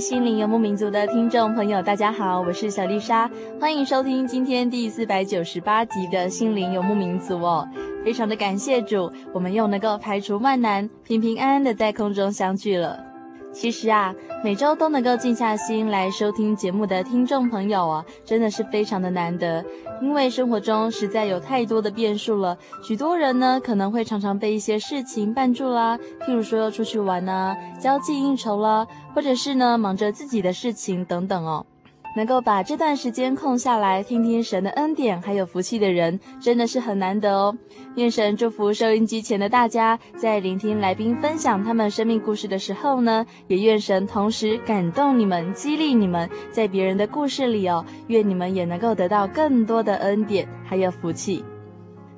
心灵游牧民族的听众朋友，大家好，我是小丽莎，欢迎收听今天第四百九十八集的心灵游牧民族哦。非常的感谢主，我们又能够排除万难，平平安安的在空中相聚了。其实啊，每周都能够静下心来收听节目的听众朋友啊，真的是非常的难得。因为生活中实在有太多的变数了，许多人呢可能会常常被一些事情绊住啦，譬如说要出去玩啊，交际应酬啦，或者是呢忙着自己的事情等等哦。能够把这段时间空下来听听神的恩典还有福气的人，真的是很难得哦。愿神祝福收音机前的大家，在聆听来宾分享他们生命故事的时候呢，也愿神同时感动你们，激励你们，在别人的故事里哦，愿你们也能够得到更多的恩典还有福气。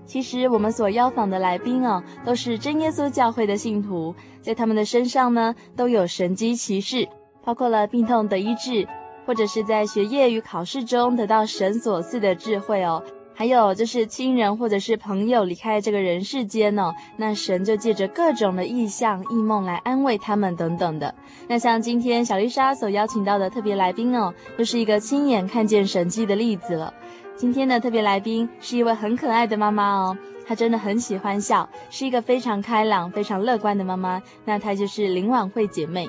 其实我们所邀访的来宾哦，都是真耶稣教会的信徒，在他们的身上呢，都有神迹奇事，包括了病痛的医治。或者是在学业与考试中得到神所赐的智慧哦，还有就是亲人或者是朋友离开这个人世间哦，那神就借着各种的异象、异梦来安慰他们等等的。那像今天小丽莎所邀请到的特别来宾哦，就是一个亲眼看见神迹的例子了。今天的特别来宾是一位很可爱的妈妈哦，她真的很喜欢笑，是一个非常开朗、非常乐观的妈妈。那她就是林婉慧姐妹。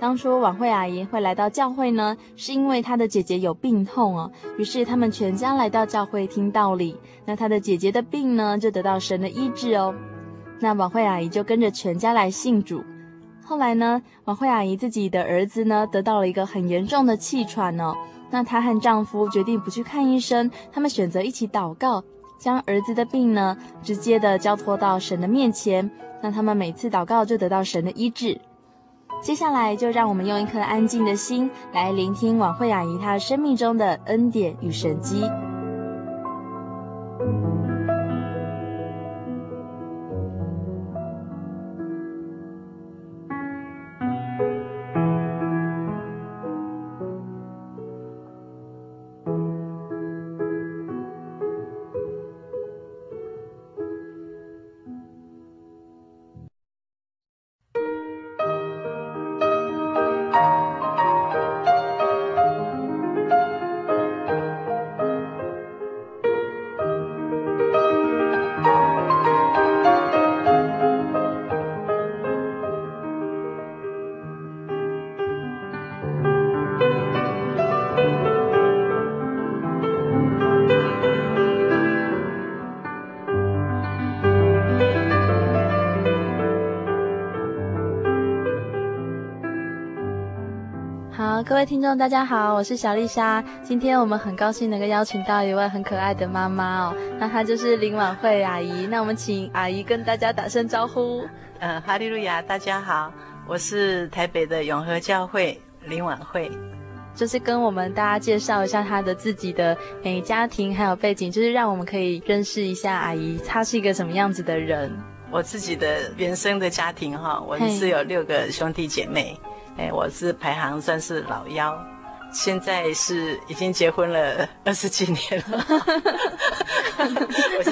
当初婉慧阿姨会来到教会呢，是因为她的姐姐有病痛哦，于是他们全家来到教会听道理。那她的姐姐的病呢，就得到神的医治哦。那婉慧阿姨就跟着全家来信主。后来呢，婉慧阿姨自己的儿子呢，得到了一个很严重的气喘哦。那她和丈夫决定不去看医生，他们选择一起祷告，将儿子的病呢，直接的交托到神的面前。那他们每次祷告就得到神的医治。接下来就让我们用一颗安静的心来聆听王慧雅姨她生命中的恩典与神迹。听众，大家好，我是小丽莎。今天我们很高兴能够邀请到一位很可爱的妈妈哦，那她就是林婉慧阿姨。那我们请阿姨跟大家打声招呼。呃，哈利路亚，大家好，我是台北的永和教会林婉慧。就是跟我们大家介绍一下她的自己的诶家庭还有背景，就是让我们可以认识一下阿姨，她是一个什么样子的人。我自己的原生的家庭哈，我是有六个兄弟姐妹。哎，我是排行算是老幺，现在是已经结婚了 二十几年了。我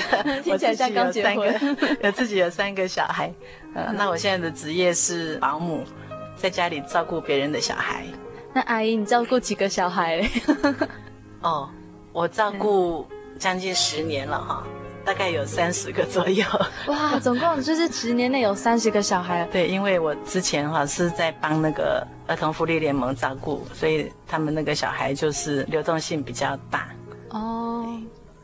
我自己有三个，有自己有三个小孩。呃，那我现在的职业是保姆，在家里照顾别人的小孩。那阿姨，你照顾几个小孩？哦，我照顾将近十年了哈。大概有三十个左右，哇，总共就是十年内有三十个小孩。对，因为我之前哈是在帮那个儿童福利联盟照顾，所以他们那个小孩就是流动性比较大。哦，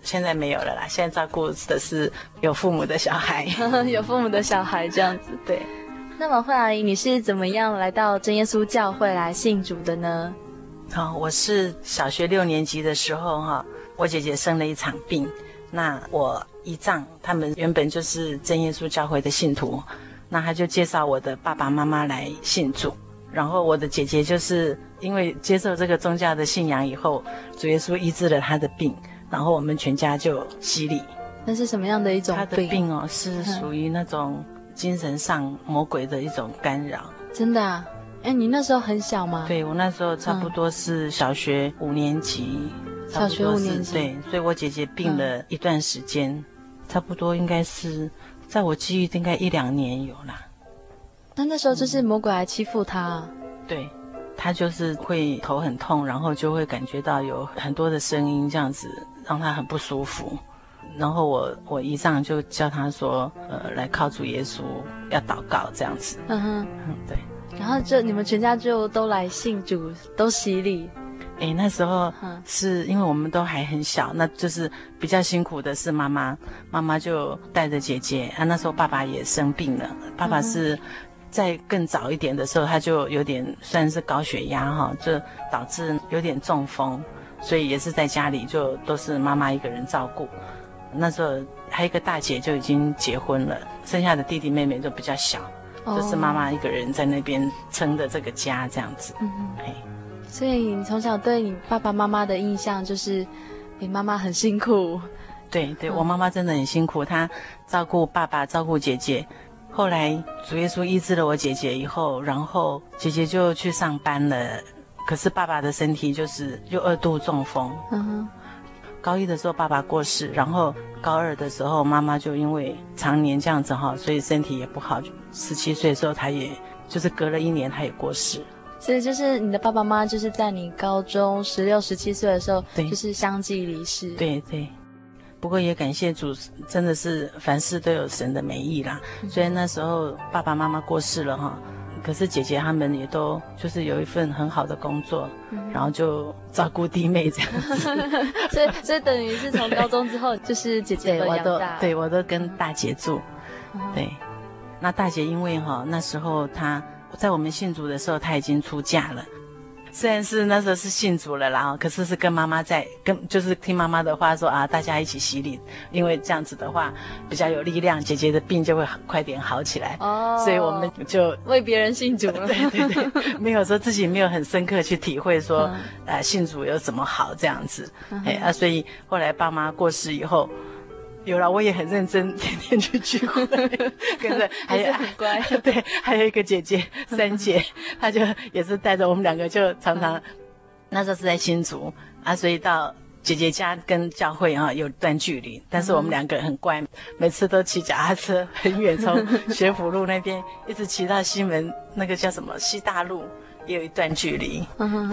现在没有了啦，现在照顾的是有父母的小孩，有父母的小孩这样子。对，那么慧阿姨，你是怎么样来到真耶稣教会来信主的呢？哦，我是小学六年级的时候哈，我姐姐生了一场病，那我。姨丈他们原本就是真耶稣教会的信徒，那他就介绍我的爸爸妈妈来信主，然后我的姐姐就是因为接受这个宗教的信仰以后，主耶稣医治了她的病，然后我们全家就洗礼。那是什么样的一种病？她的病哦，是属于那种精神上魔鬼的一种干扰。真的啊？哎，你那时候很小吗？对，我那时候差不多是小学五年级，小学五年级。对，所以我姐姐病了一段时间。差不多应该是，在我记忆应该一两年有啦。那那时候就是魔鬼来欺负他。对，他就是会头很痛，然后就会感觉到有很多的声音，这样子让他很不舒服。然后我我姨丈就叫他说，呃，来靠主耶稣，要祷告这样子。嗯哼，嗯，对。然后就你们全家就都来信主，都洗礼。哎，那时候是因为我们都还很小，那就是比较辛苦的是妈妈，妈妈就带着姐姐啊。那时候爸爸也生病了，爸爸是在更早一点的时候，他就有点算是高血压哈，就导致有点中风，所以也是在家里就都是妈妈一个人照顾。那时候还有一个大姐就已经结婚了，剩下的弟弟妹妹都比较小，就是妈妈一个人在那边撑着这个家这样子。嗯嗯。所以你从小对你爸爸妈妈的印象就是，你妈妈很辛苦。对对，我妈妈真的很辛苦，她照顾爸爸，照顾姐姐。后来主耶稣医治了我姐姐以后，然后姐姐就去上班了。可是爸爸的身体就是又二度中风。嗯哼。高一的时候爸爸过世，然后高二的时候妈妈就因为常年这样子哈，所以身体也不好。十七岁的时候，她也就是隔了一年，她也过世。所以就是你的爸爸妈妈，就是在你高中十六、十七岁的时候，就是相继离世。对对，不过也感谢主，真的是凡事都有神的美意啦。虽然那时候爸爸妈妈过世了哈，可是姐姐他们也都就是有一份很好的工作，嗯、然后就照顾弟妹这样子。所以所以等于是从高中之后，就是姐姐都养大。对，我都跟大姐住。嗯、对，那大姐因为哈那时候她。在我们信主的时候，他已经出嫁了。虽然是那时候是信主了，然后可是是跟妈妈在跟，就是听妈妈的话说啊，大家一起洗礼，因为这样子的话比较有力量，姐姐的病就会快点好起来。哦，所以我们就为别人信主了。对对对，没有说自己没有很深刻去体会说，啊、呃，信主有什么好这样子。哎啊，所以后来爸妈过世以后。有了，我也很认真，天天去聚会，跟着还有很乖，对，还有一个姐姐 三姐，她就也是带着我们两个，就常常那时候是在新竹啊，所以到姐姐家跟教会啊有段距离，但是我们两个很乖，每次都骑脚踏车很远，从学府路那边一直骑到西门那个叫什么西大路，也有一段距离，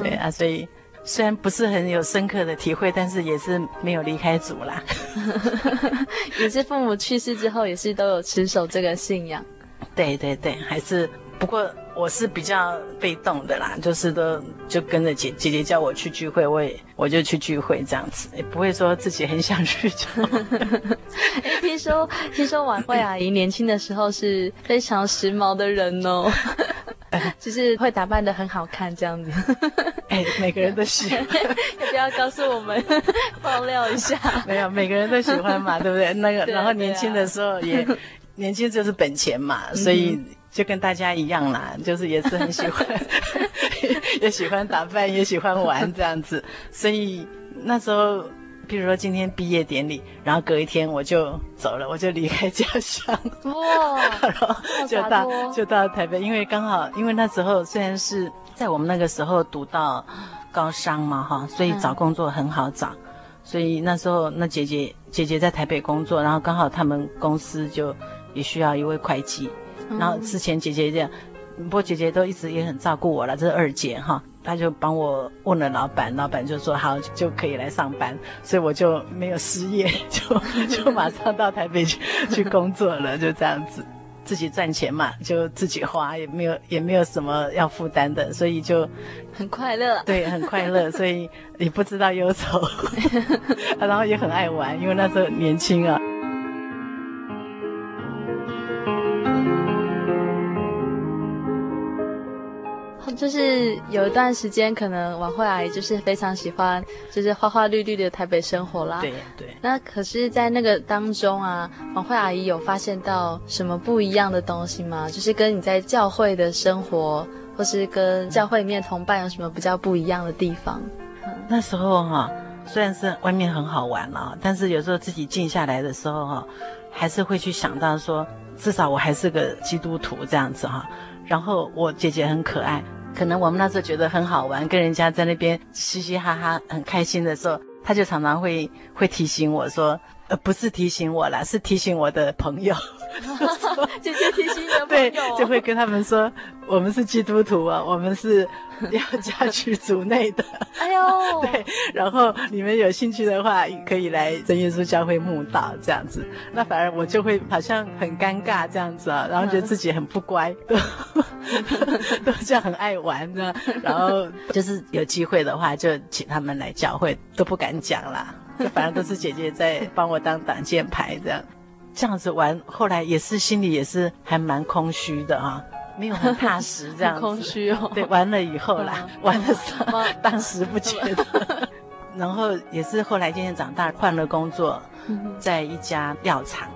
对啊，所以。虽然不是很有深刻的体会，但是也是没有离开主啦。也是父母去世之后，也是都有持守这个信仰。对对对，还是不过我是比较被动的啦，就是都就跟着姐姐姐叫我去聚会，我也我就去聚会这样子，也不会说自己很想去。哎，听说听说晚会阿姨年轻的时候是非常时髦的人哦。就是会打扮的很好看这样子，哎，每个人都喜欢，要不要告诉我们 爆料一下？没有，每个人都喜欢嘛，对不对？那个，然后年轻的时候也，年轻就是本钱嘛，所以就跟大家一样啦，就是也是很喜欢，也喜欢打扮，也喜欢玩这样子，所以那时候。譬如说今天毕业典礼，然后隔一天我就走了，我就离开家乡，哇，然后就到就到台北，因为刚好因为那时候虽然是在我们那个时候读到高商嘛哈，所以找工作很好找。嗯、所以那时候那姐姐姐姐在台北工作，然后刚好他们公司就也需要一位会计。嗯、然后之前姐姐这样，不过姐姐都一直也很照顾我了，这是二姐哈。他就帮我问了老板，老板就说好，就可以来上班，所以我就没有失业，就 就马上到台北去去工作了，就这样子，自己赚钱嘛，就自己花，也没有也没有什么要负担的，所以就很快乐，对，很快乐，所以也不知道忧愁，然后也很爱玩，因为那时候年轻啊。就是有一段时间，可能王慧阿姨就是非常喜欢，就是花花绿绿的台北生活啦。对对。那可是，在那个当中啊，王慧阿姨有发现到什么不一样的东西吗？就是跟你在教会的生活，或是跟教会里面同伴有什么比较不一样的地方？嗯、那时候哈、啊，虽然是外面很好玩了，但是有时候自己静下来的时候哈、啊，还是会去想到说，至少我还是个基督徒这样子哈、啊。然后我姐姐很可爱。可能我们那时候觉得很好玩，跟人家在那边嘻嘻哈哈，很开心的时候，他就常常会会提醒我说，呃，不是提醒我啦，是提醒我的朋友。姐姐提醒你的朋友。对，就会跟他们说，我们是基督徒啊，我们是要嫁去族内的。哎呦，对，然后你们有兴趣的话，可以来真耶稣教会慕道这样子。那反而我就会好像很尴尬这样子啊，然后觉得自己很不乖，都 都这样很爱玩这样，然后就是有机会的话，就请他们来教会，都不敢讲啦，就反正都是姐姐在帮我当挡箭牌这样。这样子玩，后来也是心里也是还蛮空虚的啊，没有很踏实 这样子。空虚哦。对，完了以后啦，嗯、玩的时候当时不觉得。然后也是后来渐渐长大，换了工作，在一家药厂，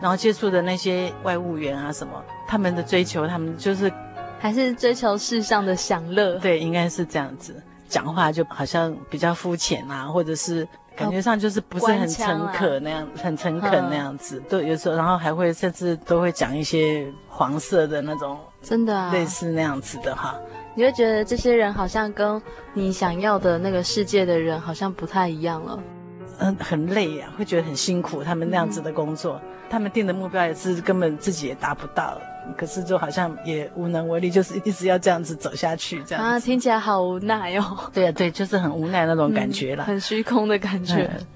然后接触的那些外务员啊什么，他们的追求，他们就是还是追求世上的享乐。对，应该是这样子，讲话就好像比较肤浅啊，或者是。感觉上就是不是很诚恳那样，很诚恳那样子，都有时候，然后还会甚至都会讲一些黄色的那种，真的啊，类似那样子的哈。你会觉得这些人好像跟你想要的那个世界的人好像不太一样了。嗯，很累呀，会觉得很辛苦。他们那样子的工作，他们定的目标也是根本自己也达不到。可是就好像也无能为力，就是一直要这样子走下去，这样啊，听起来好无奈哦。对啊，对，就是很无奈那种感觉了，嗯，很虚空的感觉。嗯，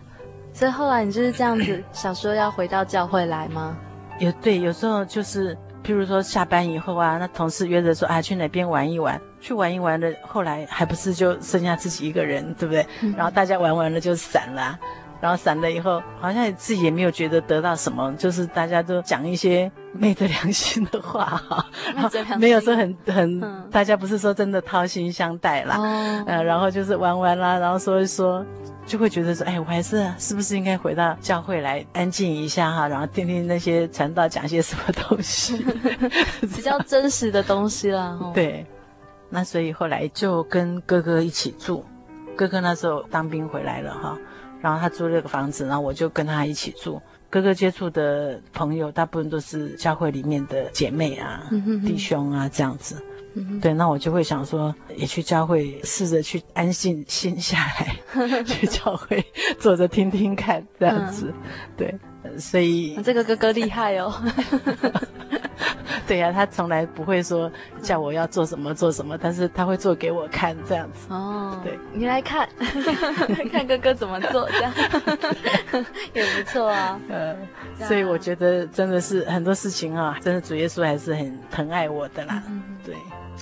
所以后来你就是这样子想说要回到教会来吗？也对，有时候就是，譬如说下班以后啊，那同事约着说啊，去哪边玩一玩，去玩一玩的，后来还不是就剩下自己一个人，对不对？嗯，然后大家玩完了就散了。然后散了以后，好像自己也没有觉得得到什么，就是大家都讲一些 昧着良心的话 哈，然后没有说很很，嗯、大家不是说真的掏心相待啦，嗯、呃，然后就是玩玩啦，然后说一说，就会觉得说，哎，我还是是不是应该回到教会来安静一下哈，然后听听那些传道讲些什么东西，比较真实的东西啦。对，那所以后来就跟哥哥一起住，哥哥那时候当兵回来了哈。然后他租了个房子，然后我就跟他一起住。哥哥接触的朋友大部分都是教会里面的姐妹啊、嗯、哼哼弟兄啊这样子。嗯、对，那我就会想说，也去教会试着去安静心下来，去教会坐着听听看这样子。嗯、对，所以这个哥哥厉害哦。对呀、啊，他从来不会说叫我要做什么做什么，但是他会做给我看这样子。哦，对，你来看，看哥哥怎么做，这样 也不错啊。呃，所以我觉得真的是很多事情啊，真的主耶稣还是很疼爱我的啦。嗯、对，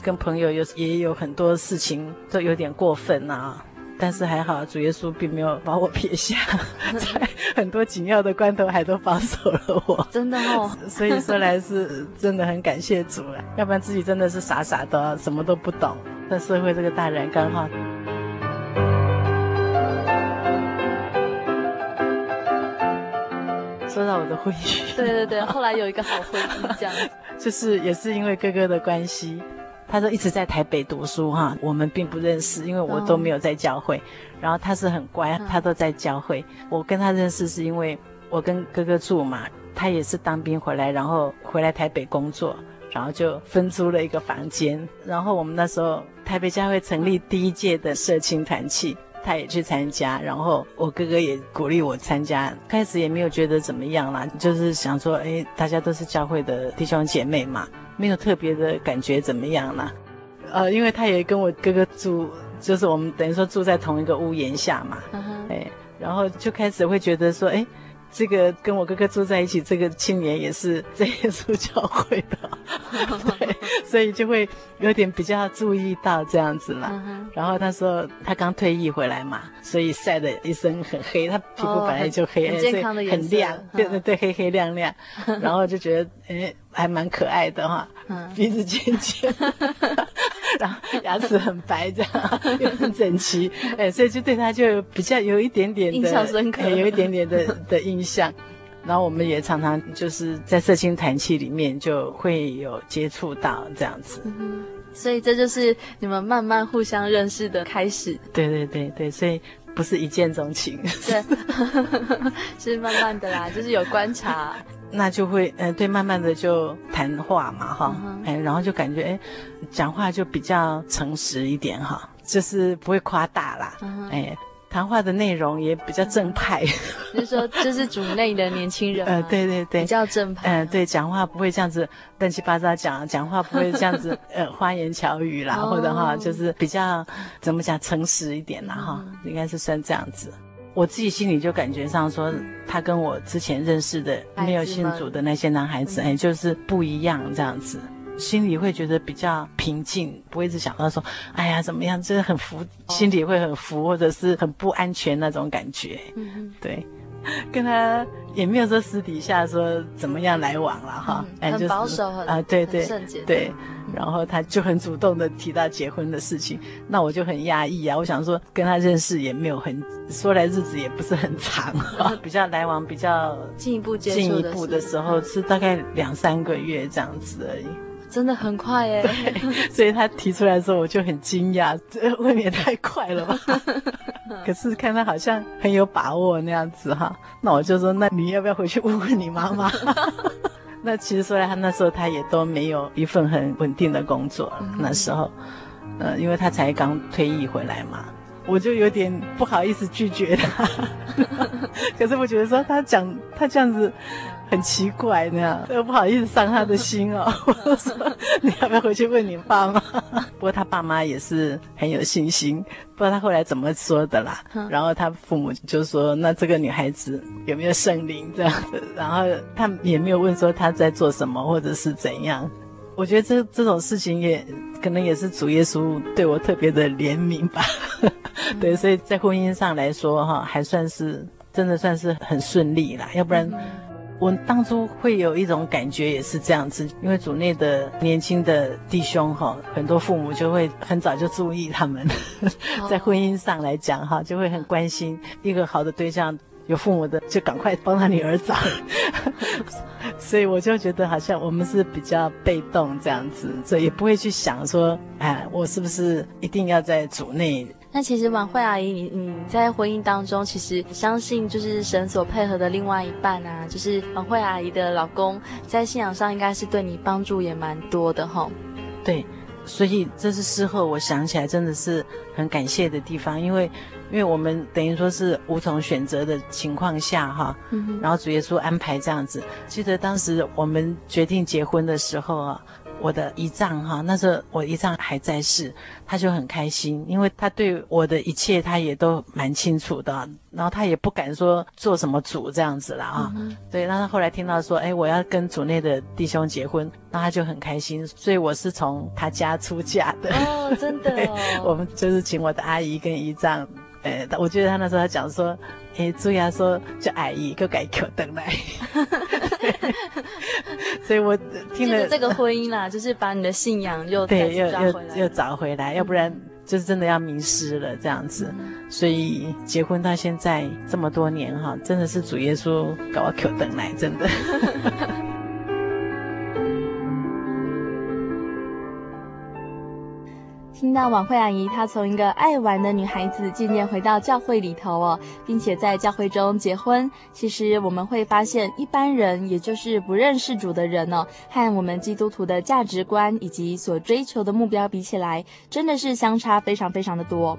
跟朋友有也有很多事情都有点过分啊。但是还好，主耶稣并没有把我撇下，在很多紧要的关头还都保守了我。真的哦，所以说来是真的很感谢主了，要不然自己真的是傻傻的，什么都不懂。在社会这个大染缸哈。说到我的婚姻，对对对，后来有一个好婚姻，这样，就是也是因为哥哥的关系。他说一直在台北读书哈，我们并不认识，因为我都没有在教会。然后他是很乖，他都在教会。我跟他认识是因为我跟哥哥住嘛，他也是当兵回来，然后回来台北工作，然后就分租了一个房间。然后我们那时候台北教会成立第一届的社青团契，他也去参加。然后我哥哥也鼓励我参加，开始也没有觉得怎么样啦，就是想说，哎，大家都是教会的弟兄姐妹嘛，没有特别的感觉怎么样呢。呃，因为他也跟我哥哥住，就是我们等于说住在同一个屋檐下嘛，哎，然后就开始会觉得说，哎。这个跟我哥哥住在一起，这个青年也是在耶稣教会的，对，所以就会有点比较注意到这样子了。嗯、然后他说他刚退役回来嘛，所以晒的一身很黑，他皮肤本来就黑，哦、很健康的颜色，很亮，对对，黑黑亮亮，然后就觉得哎。还蛮可爱的哈，鼻子尖尖，然后牙齿很白，这样又很整齐，哎，所以就对他就比较有一点点的印象深刻，有一点点的 的印象。然后我们也常常就是在色情谈气里面就会有接触到这样子，所以这就是你们慢慢互相认识的开始。对对对对，所以不是一见钟情，对，是慢慢的啦，就是有观察。那就会，呃，对，慢慢的就谈话嘛，哈，哎、uh 然后就感觉，哎，讲话就比较诚实一点，哈，就是不会夸大啦，哎、uh，huh. 谈话的内容也比较正派。就是说，这是组内的年轻人，呃，对对对，比较正派，嗯、呃，对，讲话不会这样子乱七八糟讲，讲话不会这样子，呃，花言巧语啦，或者哈，就是比较怎么讲，诚实一点啦，哈、uh，huh. 应该是算这样子。我自己心里就感觉上说，他跟我之前认识的没有信主的那些男孩子，哎，就是不一样这样子，心里会觉得比较平静，不会一直想到说，哎呀怎么样，就是很浮，心里会很浮，或者是很不安全那种感觉。嗯，对，跟他也没有说私底下说怎么样来往了哈，嗯，很保守，很啊，对对对。然后他就很主动的提到结婚的事情，那我就很压抑啊。我想说跟他认识也没有很说来日子也不是很长，啊，比较来往比较进一步接触进一步的时候是大概两三个月这样子而已，真的很快耶。所以他提出来的时候我就很惊讶，这 未免太快了吧？可是看他好像很有把握那样子哈，那我就说那你要不要回去问问你妈妈？那其实说来，他那时候他也都没有一份很稳定的工作。嗯、那时候，呃，因为他才刚退役回来嘛，我就有点不好意思拒绝他。可是我觉得说他讲他这样子。很奇怪那样，又不好意思伤他的心哦。我说，你要不要回去问你爸妈？不过他爸妈也是很有信心，不知道他后来怎么说的啦。然后他父母就说：“那这个女孩子有没有圣灵这样子？”然后他也没有问说他在做什么或者是怎样。我觉得这这种事情也可能也是主耶稣对我特别的怜悯吧。对，所以在婚姻上来说哈，还算是真的算是很顺利啦，要不然。我当初会有一种感觉，也是这样子，因为组内的年轻的弟兄哈，很多父母就会很早就注意他们，在婚姻上来讲哈，就会很关心一个好的对象，有父母的就赶快帮他女儿找，所以我就觉得好像我们是比较被动这样子，所以也不会去想说，哎，我是不是一定要在组内。那其实婉慧阿姨，你你在婚姻当中，其实相信就是神所配合的另外一半啊，就是婉慧阿姨的老公，在信仰上应该是对你帮助也蛮多的哈。对，所以这是事后我想起来真的是很感谢的地方，因为因为我们等于说是无从选择的情况下哈，嗯，然后主耶稣安排这样子。记得当时我们决定结婚的时候啊。我的姨丈哈，那时候我姨丈还在世，他就很开心，因为他对我的一切他也都蛮清楚的，然后他也不敢说做什么主这样子了啊。对，那他后来听到说，哎，我要跟组内的弟兄结婚，那他就很开心，所以我是从他家出嫁的。哦，真的哦。我们就是请我的阿姨跟姨丈，呃，我觉得他那时候他讲说，诶，朱亚说叫阿姨就改口等来。所以我听了这个婚姻啦，就是把你的信仰又对又又又找回来，要不然就是真的要迷失了这样子。所以结婚到现在这么多年哈，真的是主耶稣搞我口等来，真的。听到婉慧阿姨她从一个爱玩的女孩子渐渐回到教会里头哦，并且在教会中结婚。其实我们会发现，一般人也就是不认识主的人哦，和我们基督徒的价值观以及所追求的目标比起来，真的是相差非常非常的多。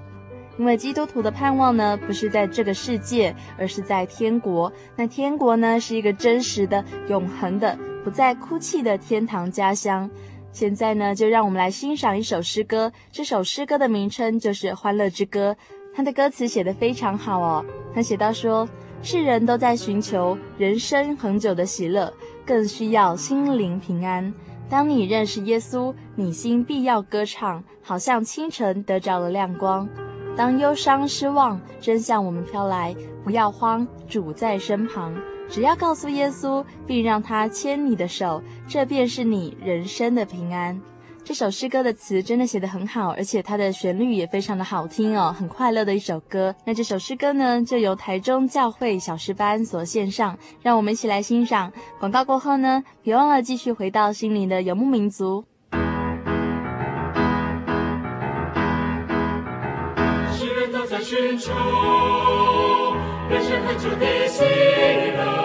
因为基督徒的盼望呢，不是在这个世界，而是在天国。那天国呢，是一个真实的、永恒的、不再哭泣的天堂家乡。现在呢，就让我们来欣赏一首诗歌。这首诗歌的名称就是《欢乐之歌》，它的歌词写得非常好哦。它写到说：世人都在寻求人生恒久的喜乐，更需要心灵平安。当你认识耶稣，你心必要歌唱，好像清晨得着了亮光。当忧伤失望真向我们飘来，不要慌，主在身旁。只要告诉耶稣，并让他牵你的手，这便是你人生的平安。这首诗歌的词真的写得很好，而且它的旋律也非常的好听哦，很快乐的一首歌。那这首诗歌呢，就由台中教会小诗班所献上，让我们一起来欣赏。广告过后呢，别忘了继续回到心灵的游牧民族。世人都在寻求人生何处的喜乐。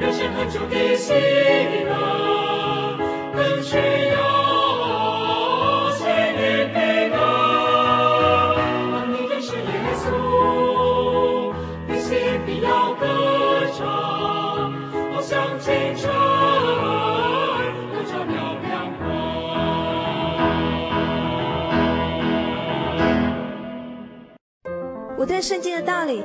人生恒久的喜乐。需要心灵平安。当你认识耶稣，你心要歌唱，好像清晨得着了亮光。我对圣经的道理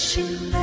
心。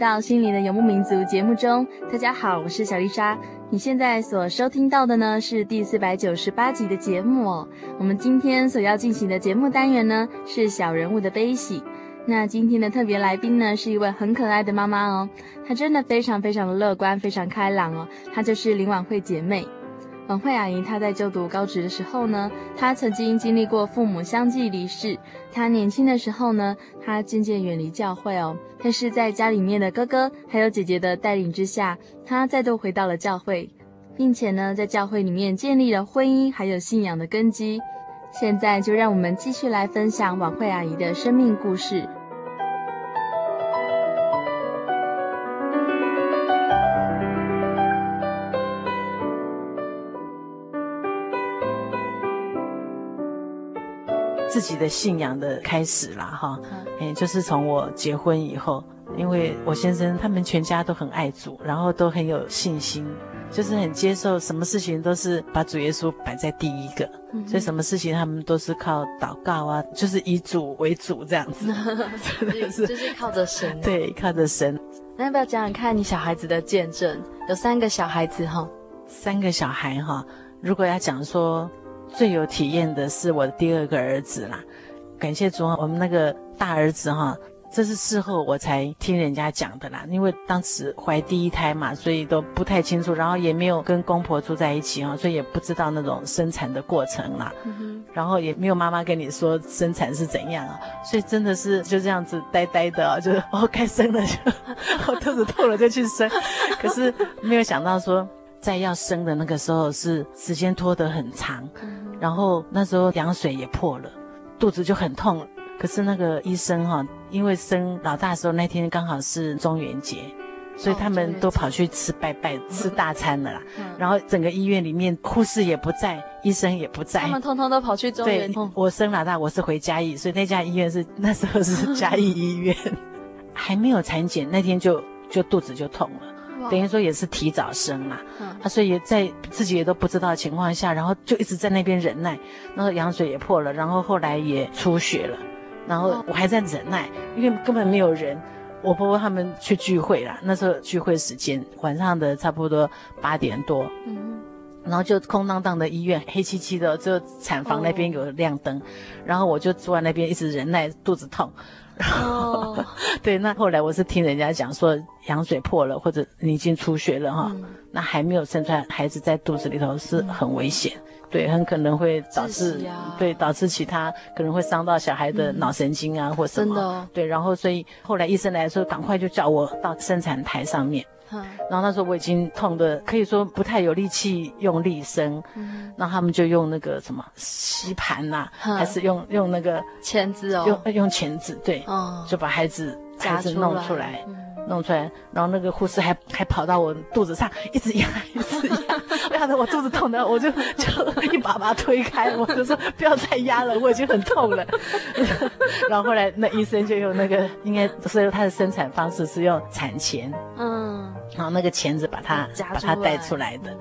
到心灵的游牧民族节目中，大家好，我是小丽莎。你现在所收听到的呢是第四百九十八集的节目哦。我们今天所要进行的节目单元呢是小人物的悲喜。那今天的特别来宾呢是一位很可爱的妈妈哦，她真的非常非常的乐观，非常开朗哦。她就是林婉慧姐妹。婉慧阿姨，她在就读高职的时候呢，她曾经经历过父母相继离世。她年轻的时候呢，她渐渐远离教会哦，但是在家里面的哥哥还有姐姐的带领之下，她再度回到了教会，并且呢，在教会里面建立了婚姻还有信仰的根基。现在就让我们继续来分享婉慧阿姨的生命故事。自己的信仰的开始啦，哈，嗯，就是从我结婚以后，因为我先生他们全家都很爱主，然后都很有信心，就是很接受什么事情都是把主耶稣摆在第一个，嗯、所以什么事情他们都是靠祷告啊，就是以主为主这样子，是 就是靠着神，对，靠着神。那要不要讲讲看你小孩子的见证？有三个小孩子哈，三个小孩哈，如果要讲说。最有体验的是我的第二个儿子啦，感谢主，我们那个大儿子哈，这是事后我才听人家讲的啦，因为当时怀第一胎嘛，所以都不太清楚，然后也没有跟公婆住在一起哈，所以也不知道那种生产的过程啦，嗯，然后也没有妈妈跟你说生产是怎样啊，所以真的是就这样子呆呆的啊，就是哦该生了就，我 肚子痛了就去生，可是没有想到说。在要生的那个时候是时间拖得很长，然后那时候羊水也破了，肚子就很痛。可是那个医生哈，因为生老大的时候那天刚好是中元节，所以他们都跑去吃拜拜、吃大餐了啦。然后整个医院里面护士也不在，医生也不在，他们通通都跑去中元。对，我生老大，我是回嘉义，所以那家医院是那时候是嘉义医院，还没有产检那天就就肚子就痛了。等于说也是提早生嘛，他、嗯、所以也在自己也都不知道的情况下，然后就一直在那边忍耐，然后羊水也破了，然后后来也出血了，然后我还在忍耐，因为根本没有人，我婆婆他们去聚会啦，那时候聚会时间晚上的差不多八点多，嗯，然后就空荡荡的医院，黑漆漆的，只有产房那边有亮灯，哦、然后我就坐在那边一直忍耐，肚子痛。哦，对，那后来我是听人家讲说，羊水破了或者你已经出血了哈，嗯、那还没有生出来，孩子在肚子里头是很危险，嗯、对，很可能会导致，啊、对，导致其他可能会伤到小孩的脑神经啊、嗯、或什么，真的哦、对，然后所以后来医生来说，赶快就叫我到生产台上面。然后那时候我已经痛的可以说不太有力气用力生，嗯，然后他们就用那个什么吸盘呐，还是用用那个钳子哦，用用钳子，对，哦，就把孩子孩子弄出来，弄出来，然后那个护士还还跑到我肚子上，一直压，一直压，压得我肚子痛的，我就就一把把他推开，我就说不要再压了，我已经很痛了。然后后来那医生就用那个，应该所以他的生产方式是用产钳，嗯。然后那个钳子把它把它带出来的，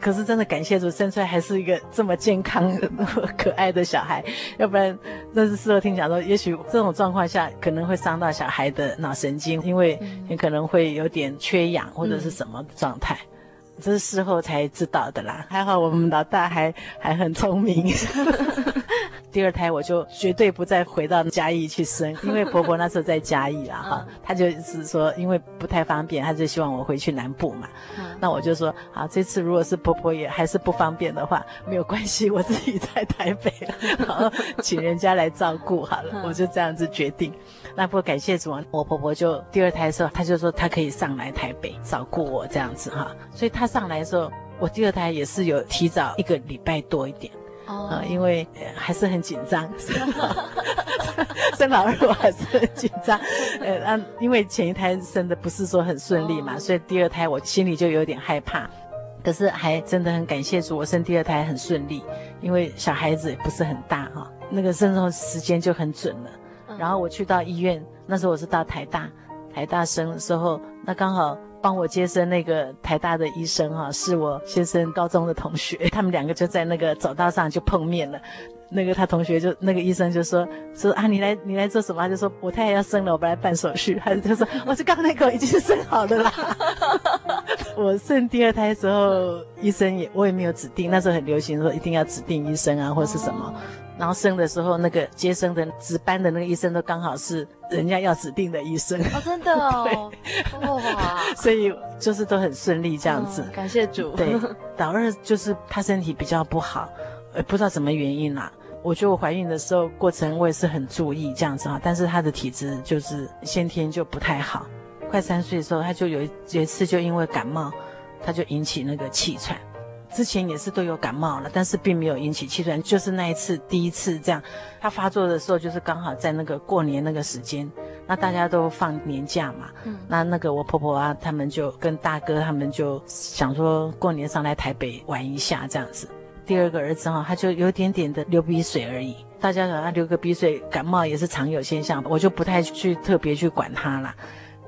可是真的感谢主，生出来还是一个这么健康、可爱的小孩，要不然那是事后听讲说，也许这种状况下可能会伤到小孩的脑神经，因为你可能会有点缺氧或者是什么状态。这是事后才知道的啦。还好我们老大还还很聪明。第二胎我就绝对不再回到嘉义去生，因为婆婆那时候在嘉义啦 哈，她就是说因为不太方便，她就希望我回去南部嘛。那我就说好，这次如果是婆婆也还是不方便的话，没有关系，我自己在台北，然后请人家来照顾好了，我就这样子决定。那不过感谢主，我婆婆就第二胎的时候，她就说她可以上来台北照顾我这样子哈，所以她上来的时候，我第二胎也是有提早一个礼拜多一点。啊、呃，因为还是很紧张，生老二我还是很紧张，呃，那因为前一胎生的不是说很顺利嘛，所以第二胎我心里就有点害怕，可是还真的很感谢主，我生第二胎很顺利，因为小孩子也不是很大哈，那个生的时间就很准了，然后我去到医院，那时候我是到台大，台大生的时候，那刚好。帮我接生那个台大的医生哈、是我先生高中的同学，他们两个就在那个走道上就碰面了。那个他同学就那个医生就说说啊，你来你来做什么？他就说我太太要生了，我们来办手续。他就说我是刚那个已经生好的啦。我生第二胎的时候，医生也我也没有指定，那时候很流行说一定要指定医生啊，或者是什么。然后生的时候，那个接生的值班的那个医生都刚好是人家要指定的医生哦，真的哦，对哇，所以就是都很顺利这样子，感谢主。对，老二就是他身体比较不好，呃，不知道什么原因啦。我觉得我怀孕的时候过程我也是很注意这样子啊，但是他的体质就是先天就不太好。快三岁的时候，他就有一有一次就因为感冒，他就引起那个气喘。之前也是都有感冒了，但是并没有引起气喘，就是那一次第一次这样。他发作的时候就是刚好在那个过年那个时间，那大家都放年假嘛，嗯，那那个我婆婆啊，他们就跟大哥他们就想说过年上来台北玩一下这样子。第二个儿子哈，他就有点点的流鼻水而已，大家说他流个鼻水感冒也是常有现象，我就不太去特别去管他了。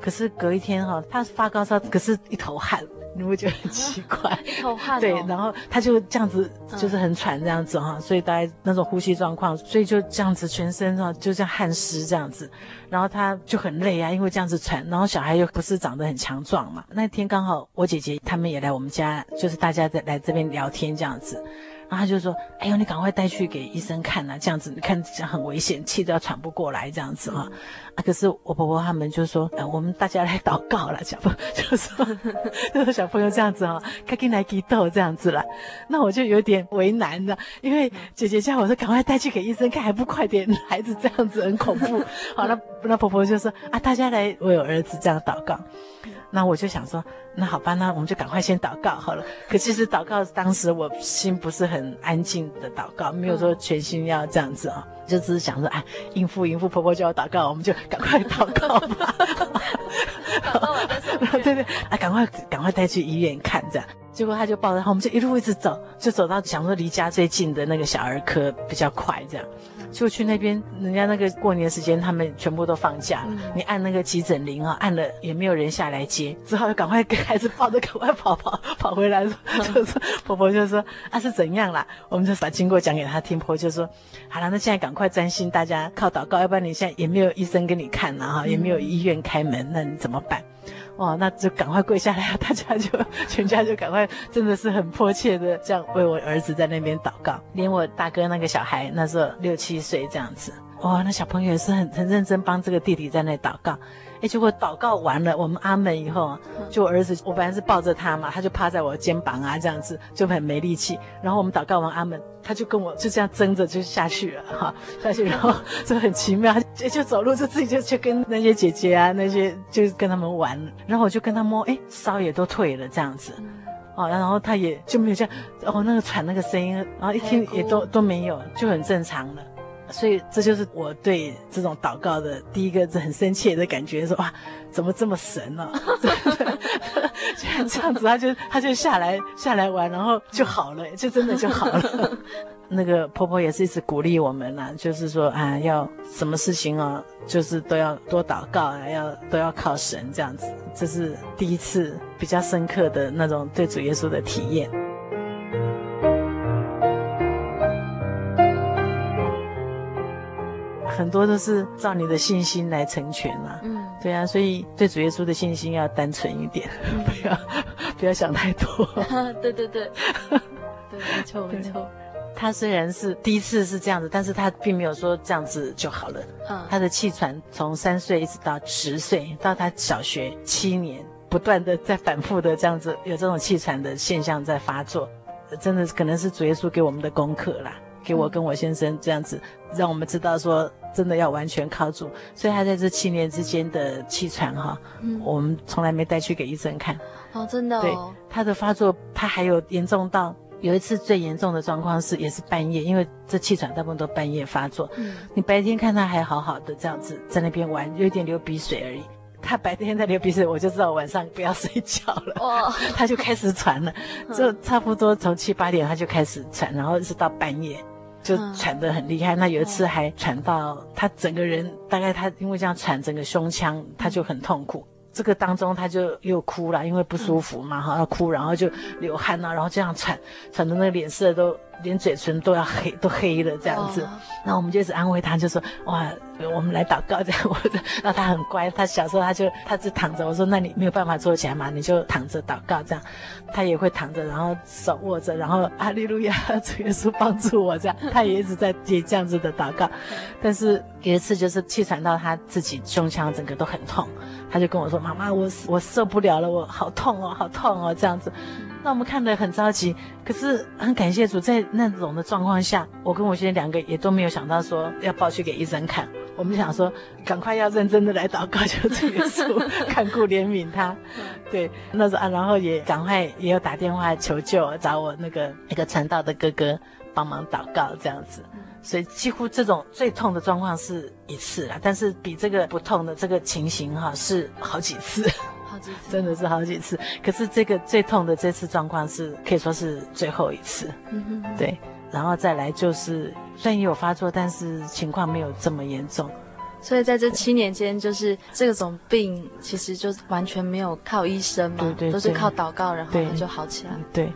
可是隔一天哈，他发高烧，可是一头汗。你会觉得很奇怪，一头汗。对，然后他就这样子，就是很喘这样子哈，所以大概那种呼吸状况，所以就这样子全身哈，就像汗湿这样子，然后他就很累啊，因为这样子喘，然后小孩又不是长得很强壮嘛。那天刚好我姐姐他们也来我们家，就是大家在来这边聊天这样子。然后他就说：“哎呦，你赶快带去给医生看呐，这样子你看这样很危险，气都要喘不过来这样子哈。”啊，可是我婆婆他们就说：“呃，我们大家来祷告了，小朋友 就说，就说小朋友这样子哈，赶紧来祈祷这样子了。”那我就有点为难的，因为姐姐叫我说赶快带去给医生看，还不快点，孩子这样子很恐怖。好了，那那婆婆就说：“啊，大家来为我儿子这样祷告。”那我就想说，那好吧，那我们就赶快先祷告好了。可其实祷告当时我心不是很安静的祷告，没有说全心要这样子啊、哦，就只是想说，哎，应付应付婆婆叫我祷告，我们就赶快 祷告吧。祷告完再。对对，啊，赶快赶快带去医院看这样。结果他就抱着他，我们就一路一直走，就走到想说离家最近的那个小儿科比较快这样。就去那边，人家那个过年时间，他们全部都放假了。嗯、你按那个急诊铃啊，按了也没有人下来接，只好赶快给孩子抱着，赶快跑跑跑回来。就说婆婆就说啊是怎样啦？我们就把经过讲给他听。婆婆就说好了，那现在赶快专心，大家靠祷告，要不然你现在也没有医生给你看了哈，也没有医院开门，那你怎么办？哦，那就赶快跪下来，大家就全家就赶快，真的是很迫切的这样为我儿子在那边祷告，连我大哥那个小孩那时候六七岁这样子，哇、哦，那小朋友也是很很认真帮这个弟弟在那祷告。哎，结果祷告完了，我们阿门以后，就我儿子，我本来是抱着他嘛，他就趴在我肩膀啊，这样子就很没力气。然后我们祷告完阿门，他就跟我就这样争着就下去了哈，下去然后就很奇妙，就就走路就自己就去跟那些姐姐啊那些就跟他们玩，然后我就跟他摸，哎，烧也都退了这样子，哦，然后他也就没有这样，哦那个喘那个声音，然后一听也都都没有，就很正常了。所以这就是我对这种祷告的第一个是很深切的感觉，说哇，怎么这么神呢、啊？这样子，他就他就下来下来玩，然后就好了，就真的就好了。那个婆婆也是一直鼓励我们呐、啊，就是说啊，要什么事情哦，就是都要多祷告啊，要都要靠神这样子。这是第一次比较深刻的那种对主耶稣的体验。很多都是照你的信心来成全啊，嗯，对啊，所以对主耶稣的信心要单纯一点，嗯、不要不要想太多。对对对，对，没错没错。他虽然是第一次是这样子，但是他并没有说这样子就好了。嗯，他的气喘从三岁一直到十岁，到他小学七年，不断的在反复的这样子有这种气喘的现象在发作，真的可能是主耶稣给我们的功课啦，给我跟我先生这样子，让我们知道说真的要完全靠住。所以他在这七年之间的气喘哈，嗯，我们从来没带去给医生看。哦，真的哦。对，他的发作，他还有严重到。有一次最严重的状况是，也是半夜，因为这气喘大部分都半夜发作。嗯，你白天看他还好好的这样子在那边玩，有点流鼻水而已。他白天在流鼻水，我就知道晚上不要睡觉了。哦，他就开始喘了，就差不多从七八点他就开始喘，然后一直到半夜，就喘得很厉害。那有一次还喘到他整个人，大概他因为这样喘，整个胸腔他就很痛苦。这个当中他就又哭了，因为不舒服嘛，哈，要哭，然后就流汗呐，然后这样喘，喘的那个脸色都连嘴唇都要黑，都黑了这样子。那我们就一直安慰他，就说哇，我们来祷告这样。我说，那他很乖，他小时候他就他就躺着。我说那你没有办法坐起来嘛，你就躺着祷告这样。他也会躺着，然后手握着，然后哈利路亚，主耶稣帮助我这样。他也一直在接这样子的祷告。但是有一次就是气喘到他自己胸腔整个都很痛。他就跟我说：“妈妈，我我受不了了，我好痛哦，好痛哦，这样子。”那我们看得很着急，可是很感谢主，在那种的状况下，我跟我先生两个也都没有想到说要抱去给医生看。我们想说，赶快要认真的来祷告，求主耶稣看顾怜悯他。对，那时候啊，然后也赶快也有打电话求救，找我那个那个传道的哥哥帮忙祷告，这样子。所以几乎这种最痛的状况是一次啦，但是比这个不痛的这个情形哈是好几次，好几次，真的是好几次。可是这个最痛的这次状况是可以说是最后一次，嗯哼哼，对。然后再来就是虽然也有发作，但是情况没有这么严重。所以在这七年间，就是这种病其实就完全没有靠医生嘛，对对对，都是靠祷告，然后它就好起来。对。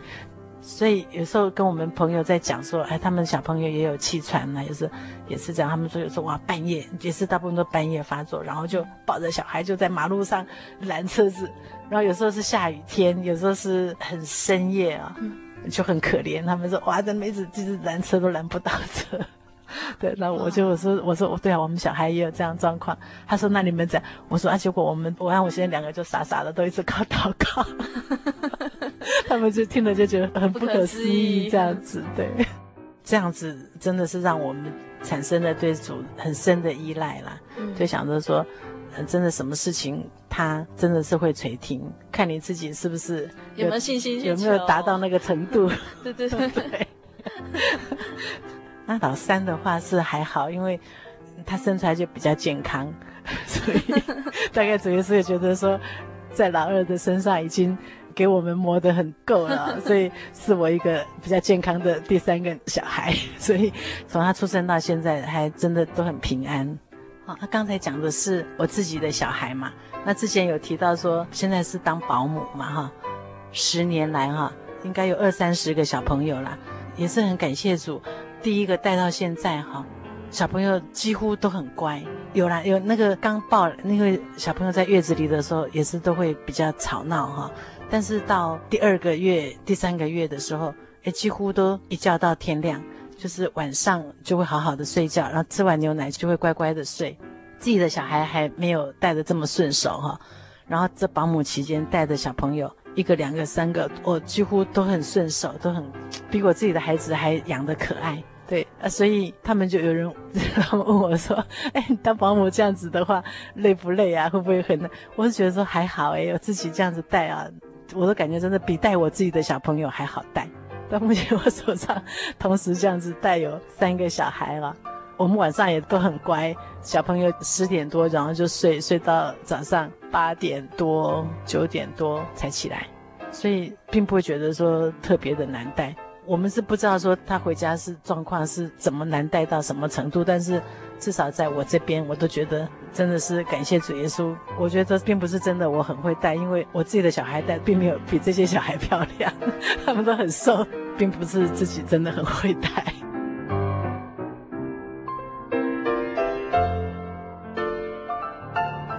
对所以有时候跟我们朋友在讲说，哎，他们小朋友也有气喘呢，也是也是这样。他们说有时候哇，半夜也是大部分都半夜发作，然后就抱着小孩就在马路上拦车子，然后有时候是下雨天，有时候是很深夜啊，就很可怜。他们说哇，这妹子就是拦车都拦不到车。对，那我就我说我说对啊，我们小孩也有这样状况。他说那你们讲，我说啊，结果我们我和我现在两个就傻傻的都一直靠祷告，他们就听了就觉得很不可思议这样子，对，这样子真的是让我们产生了对主很深的依赖啦，嗯、就想着说，真的什么事情他真的是会垂听，看你自己是不是有，有没有信心，有没有达到那个程度，对 对对。对。那老三的话是还好，因为他生出来就比较健康，所以大概主要是觉得说，在老二的身上已经给我们磨得很够了，所以是我一个比较健康的第三个小孩，所以从他出生到现在还真的都很平安。好，他刚才讲的是我自己的小孩嘛，那之前有提到说现在是当保姆嘛哈，十年来哈应该有二三十个小朋友啦，也是很感谢主。第一个带到现在哈，小朋友几乎都很乖。有啦，有那个刚抱那个小朋友在月子里的时候，也是都会比较吵闹哈。但是到第二个月、第三个月的时候，哎，几乎都一觉到天亮，就是晚上就会好好的睡觉，然后吃完牛奶就会乖乖的睡。自己的小孩还没有带得这么顺手哈，然后这保姆期间带的小朋友。一个、两个、三个，我几乎都很顺手，都很比我自己的孩子还养得可爱。对啊，所以他们就有人 他们问我说：“哎，当保姆这样子的话，累不累啊？会不会很？”我是觉得说还好哎，我自己这样子带啊，我都感觉真的比带我自己的小朋友还好带。到目前我手上同时这样子带有三个小孩了。我们晚上也都很乖，小朋友十点多然后就睡，睡到早上八点多九点多才起来，所以并不会觉得说特别的难带。我们是不知道说他回家是状况是怎么难带到什么程度，但是至少在我这边，我都觉得真的是感谢主耶稣。我觉得并不是真的我很会带，因为我自己的小孩带并没有比这些小孩漂亮，他们都很瘦，并不是自己真的很会带。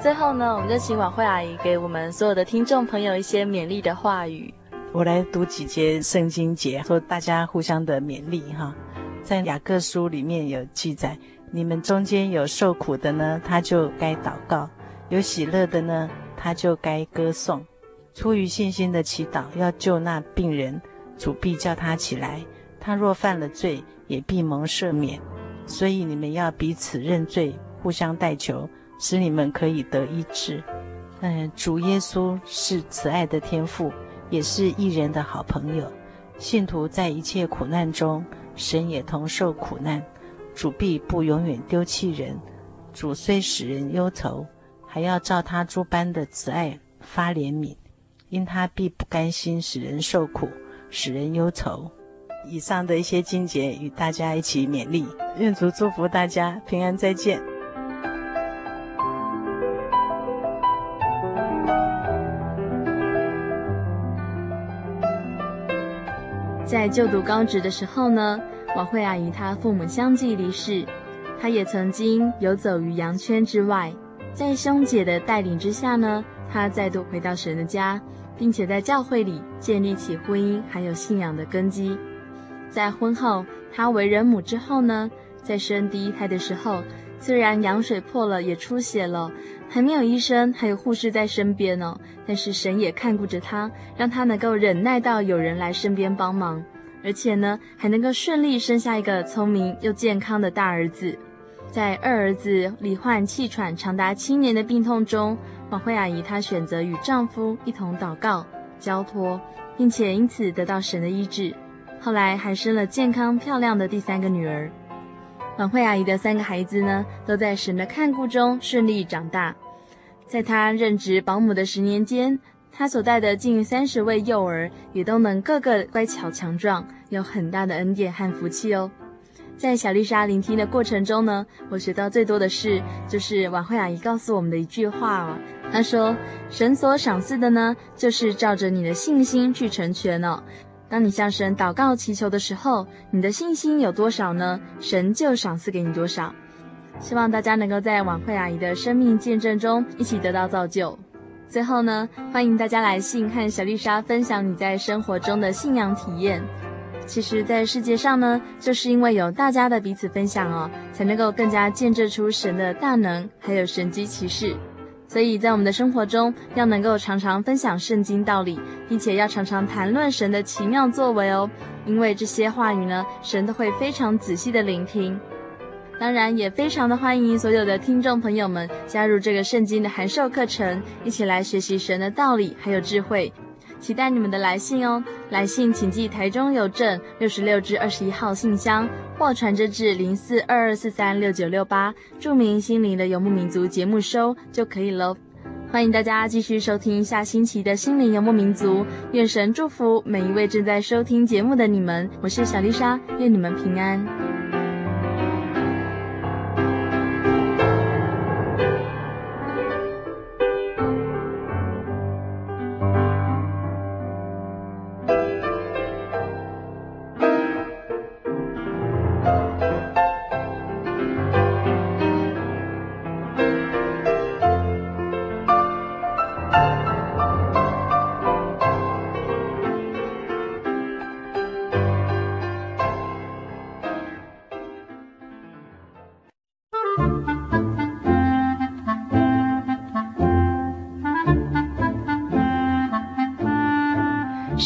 最后呢，我们就请晚慧阿姨给我们所有的听众朋友一些勉励的话语。我来读几节圣经节，说大家互相的勉励哈。在雅各书里面有记载，你们中间有受苦的呢，他就该祷告；有喜乐的呢，他就该歌颂。出于信心的祈祷，要救那病人，主必叫他起来。他若犯了罪，也必蒙赦免。所以你们要彼此认罪，互相代求，使你们可以得医治。嗯，主耶稣是慈爱的天父，也是义人的好朋友。信徒在一切苦难中，神也同受苦难。主必不永远丢弃人。主虽使人忧愁，还要照他诸般的慈爱发怜悯，因他必不甘心使人受苦，使人忧愁。以上的一些经节与大家一起勉励，愿主祝福大家平安，再见。在就读高职的时候呢，王慧阿姨她父母相继离世，她也曾经游走于羊圈之外，在兄姐的带领之下呢，她再度回到神的家，并且在教会里建立起婚姻还有信仰的根基。在婚后，她为人母之后呢，在生第一胎的时候，虽然羊水破了，也出血了，还没有医生，还有护士在身边呢，但是神也看顾着她，让她能够忍耐到有人来身边帮忙，而且呢，还能够顺利生下一个聪明又健康的大儿子。在二儿子罹患气喘长达七年的病痛中，王慧阿姨她选择与丈夫一同祷告、交托，并且因此得到神的医治。后来还生了健康漂亮的第三个女儿。王慧阿姨的三个孩子呢，都在神的看顾中顺利长大。在她任职保姆的十年间，他所带的近三十位幼儿也都能个个乖巧强壮，有很大的恩典和福气哦。在小丽莎聆听的过程中呢，我学到最多的是，就是晚慧阿姨告诉我们的一句话哦。她说：“神所赏赐的呢，就是照着你的信心去成全哦。”当你向神祷告祈求的时候，你的信心有多少呢？神就赏赐给你多少。希望大家能够在晚慧阿姨的生命见证中一起得到造就。最后呢，欢迎大家来信和小丽莎分享你在生活中的信仰体验。其实，在世界上呢，就是因为有大家的彼此分享哦，才能够更加见证出神的大能，还有神迹奇事。所以在我们的生活中，要能够常常分享圣经道理，并且要常常谈论神的奇妙作为哦。因为这些话语呢，神都会非常仔细的聆听。当然，也非常的欢迎所有的听众朋友们加入这个圣经的函授课程，一起来学习神的道理还有智慧。期待你们的来信哦！来信请寄台中邮政六十六至二十一号信箱，或传真至零四二二四三六九六八，注明“心灵的游牧民族”节目收就可以喽。欢迎大家继续收听下星期的《心灵游牧民族》，愿神祝福每一位正在收听节目的你们。我是小丽莎，愿你们平安。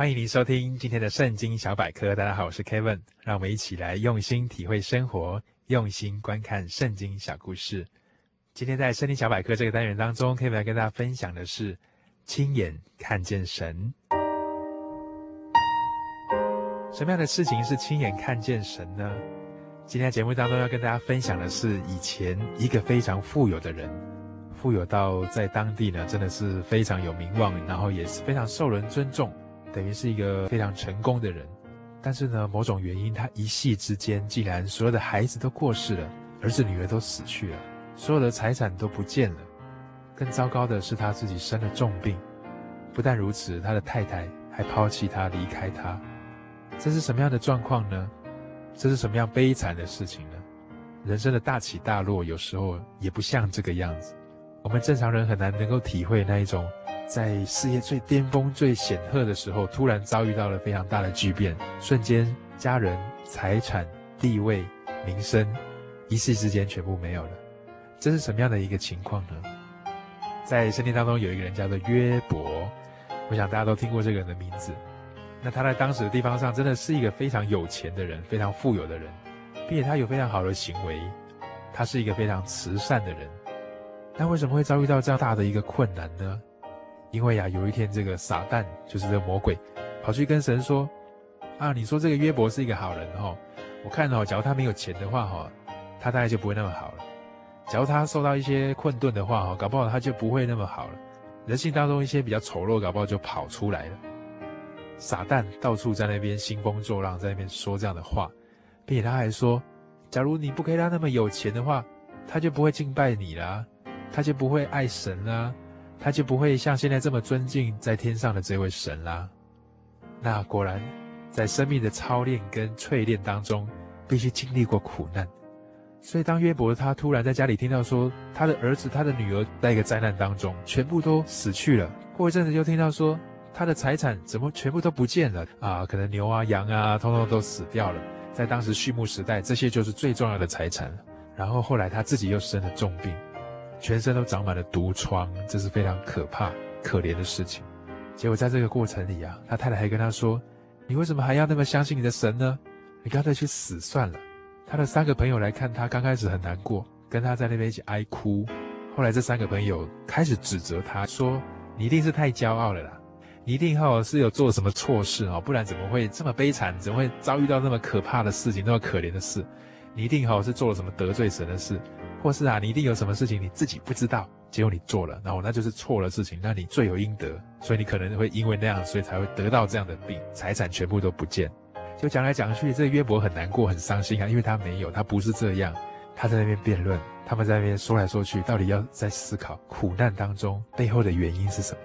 欢迎您收听今天的圣经小百科。大家好，我是 Kevin，让我们一起来用心体会生活，用心观看圣经小故事。今天在圣经小百科这个单元当中，Kevin 要跟大家分享的是亲眼看见神。什么样的事情是亲眼看见神呢？今天节目当中要跟大家分享的是以前一个非常富有的人，富有到在当地呢真的是非常有名望，然后也是非常受人尊重，等于是一个非常成功的人。但是呢，某种原因，他一夕之间竟然所有的孩子都过世了，儿子女儿都死去了，所有的财产都不见了。更糟糕的是，他自己生了重病。不但如此，他的太太还抛弃他，离开他。这是什么样的状况呢？这是什么样悲惨的事情呢？人生的大起大落，有时候也不像这个样子。我们正常人很难能够体会那一种，在事业最巅峰、最显赫的时候，突然遭遇到了非常大的巨变，瞬间家人、财产、地位、名声，一夕之间全部没有了。这是什么样的一个情况呢？在圣经当中有一个人叫做约伯，我想大家都听过这个人的名字。那他在当时的地方上真的是一个非常有钱的人，非常富有的人，并且他有非常好的行为，他是一个非常慈善的人。但为什么会遭遇到这样大的一个困难呢？因为呀，有一天这个撒旦就是这个魔鬼，跑去跟神说：“啊，你说这个约伯是一个好人哈，我看哦，假如他没有钱的话哈，他大概就不会那么好了。假如他受到一些困顿的话哈，搞不好他就不会那么好了。人性当中一些比较丑陋，搞不好就跑出来了。”撒旦到处在那边兴风作浪，在那边说这样的话，并且他还说：“假如你不可以他那么有钱的话，他就不会敬拜你啦，他就不会爱神啦，他就不会像现在这么尊敬在天上的这位神啦。”那果然，在生命的操练跟淬炼当中，必须经历过苦难。所以，当约伯他突然在家里听到说他的儿子、他的女儿在一个灾难当中，全部都死去了。过一阵子，又听到说。他的财产怎么全部都不见了啊？可能牛啊、羊啊，通通都死掉了。在当时畜牧时代，这些就是最重要的财产。然后后来他自己又生了重病，全身都长满了毒疮，这是非常可怕、可怜的事情。结果在这个过程里啊，他太太还跟他说：“你为什么还要那么相信你的神呢？你干脆去死算了。”他的三个朋友来看他，刚开始很难过，跟他在那边一起哀哭。后来这三个朋友开始指责他说：“你一定是太骄傲了啦。”你一定哈是有做什么错事啊，不然怎么会这么悲惨？怎么会遭遇到那么可怕的事情，那么可怜的事？你一定哈是做了什么得罪神的事，或是啊，你一定有什么事情你自己不知道，结果你做了，然后那就是错了事情，那你罪有应得，所以你可能会因为那样，所以才会得到这样的病，财产全部都不见。就讲来讲去，这个约伯很难过，很伤心啊，因为他没有，他不是这样，他在那边辩论，他们在那边说来说去，到底要在思考苦难当中背后的原因是什么？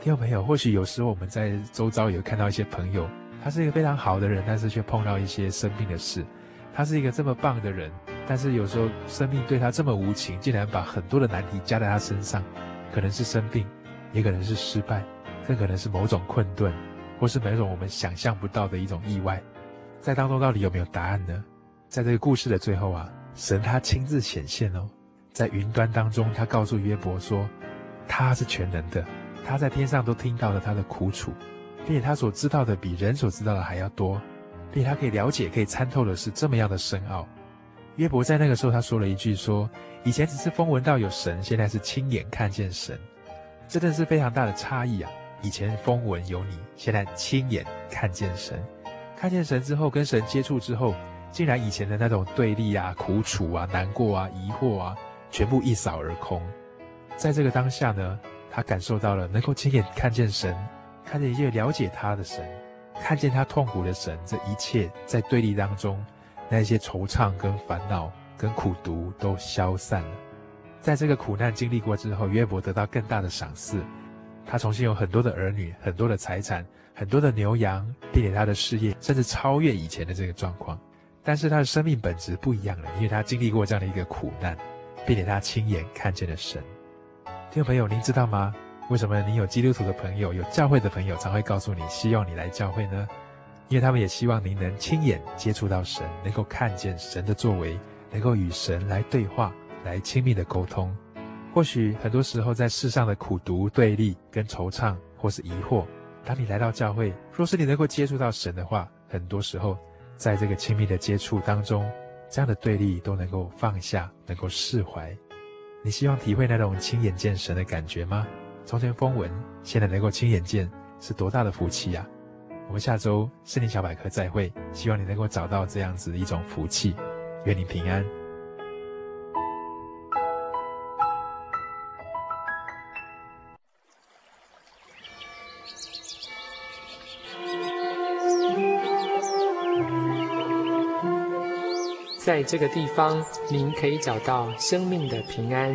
听众朋友，或许有时候我们在周遭也看到一些朋友，他是一个非常好的人，但是却碰到一些生病的事。他是一个这么棒的人，但是有时候生命对他这么无情，竟然把很多的难题加在他身上。可能是生病，也可能是失败，更可能是某种困顿，或是某种我们想象不到的一种意外。在当中到底有没有答案呢？在这个故事的最后啊，神他亲自显现哦，在云端当中，他告诉约伯说，他是全能的。他在天上都听到了他的苦楚，并且他所知道的比人所知道的还要多，他可以了解、可以参透的是这么样的深奥。约伯在那个时候他说了一句说：“以前只是风闻到有神，现在是亲眼看见神，真的是非常大的差异啊！以前风闻有你，现在亲眼看见神，看见神之后，跟神接触之后，竟然以前的那种对立啊、苦楚啊、难过啊、疑惑啊，全部一扫而空。在这个当下呢，他感受到了能够亲眼看见神，看见一切了解他的神，看见他痛苦的神，这一切在对立当中，那些惆怅跟烦恼跟苦毒都消散了。在这个苦难经历过之后，约伯得到更大的赏赐，他重新有很多的儿女，很多的财产，很多的牛羊，并且他的事业甚至超越以前的这个状况。但是他的生命本质不一样了，因为他经历过这样的一个苦难，并且他亲眼看见了神。听众朋友，您知道吗？为什么你有基督徒的朋友、有教会的朋友，常会告诉你希望你来教会呢？因为他们也希望您能亲眼接触到神，能够看见神的作为，能够与神来对话，来亲密的沟通。或许很多时候在世上的苦读、对立跟惆怅，或是疑惑，当你来到教会，若是你能够接触到神的话，很多时候在这个亲密的接触当中，这样的对立都能够放下，能够释怀。你希望体会那种亲眼见神的感觉吗？从前风闻，现在能够亲眼见，是多大的福气呀！我们下周森林小百科再会，希望你能够找到这样子一种福气。愿您平安。在这个地方，您可以找到生命的平安。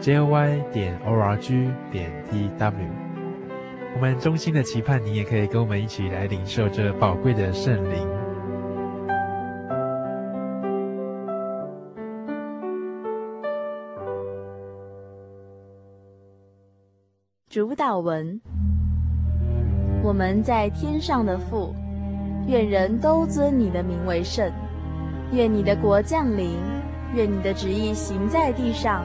Jy 点 org 点 tw，我们衷心的期盼你也可以跟我们一起来领受这宝贵的圣灵。主导文：我们在天上的父，愿人都尊你的名为圣，愿你的国降临，愿你的旨意行在地上。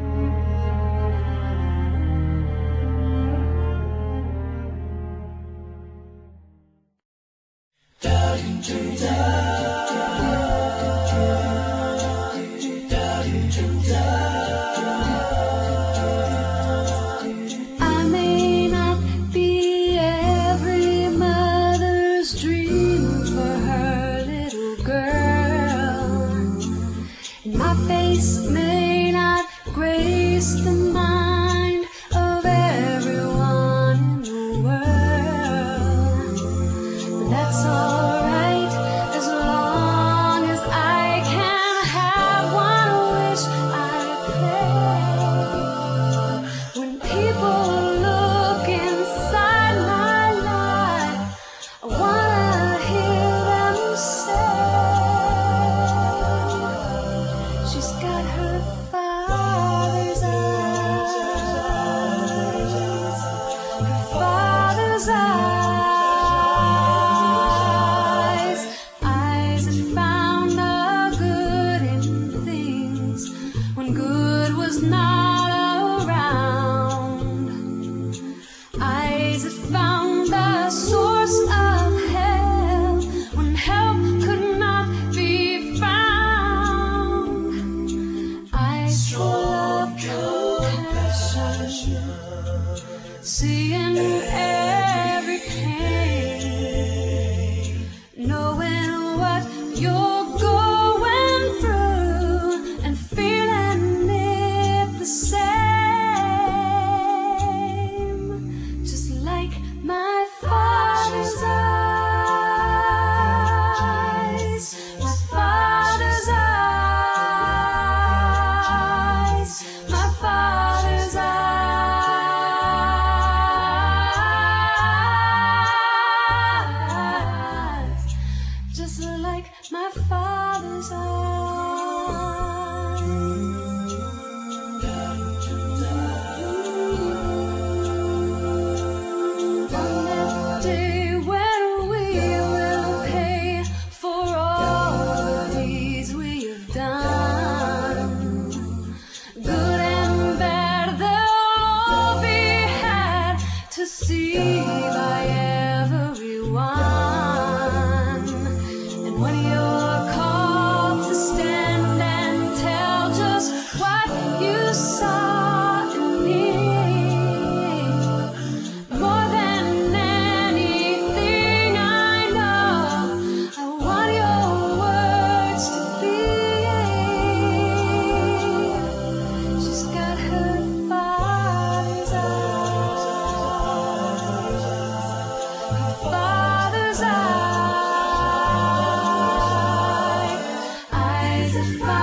satisfied.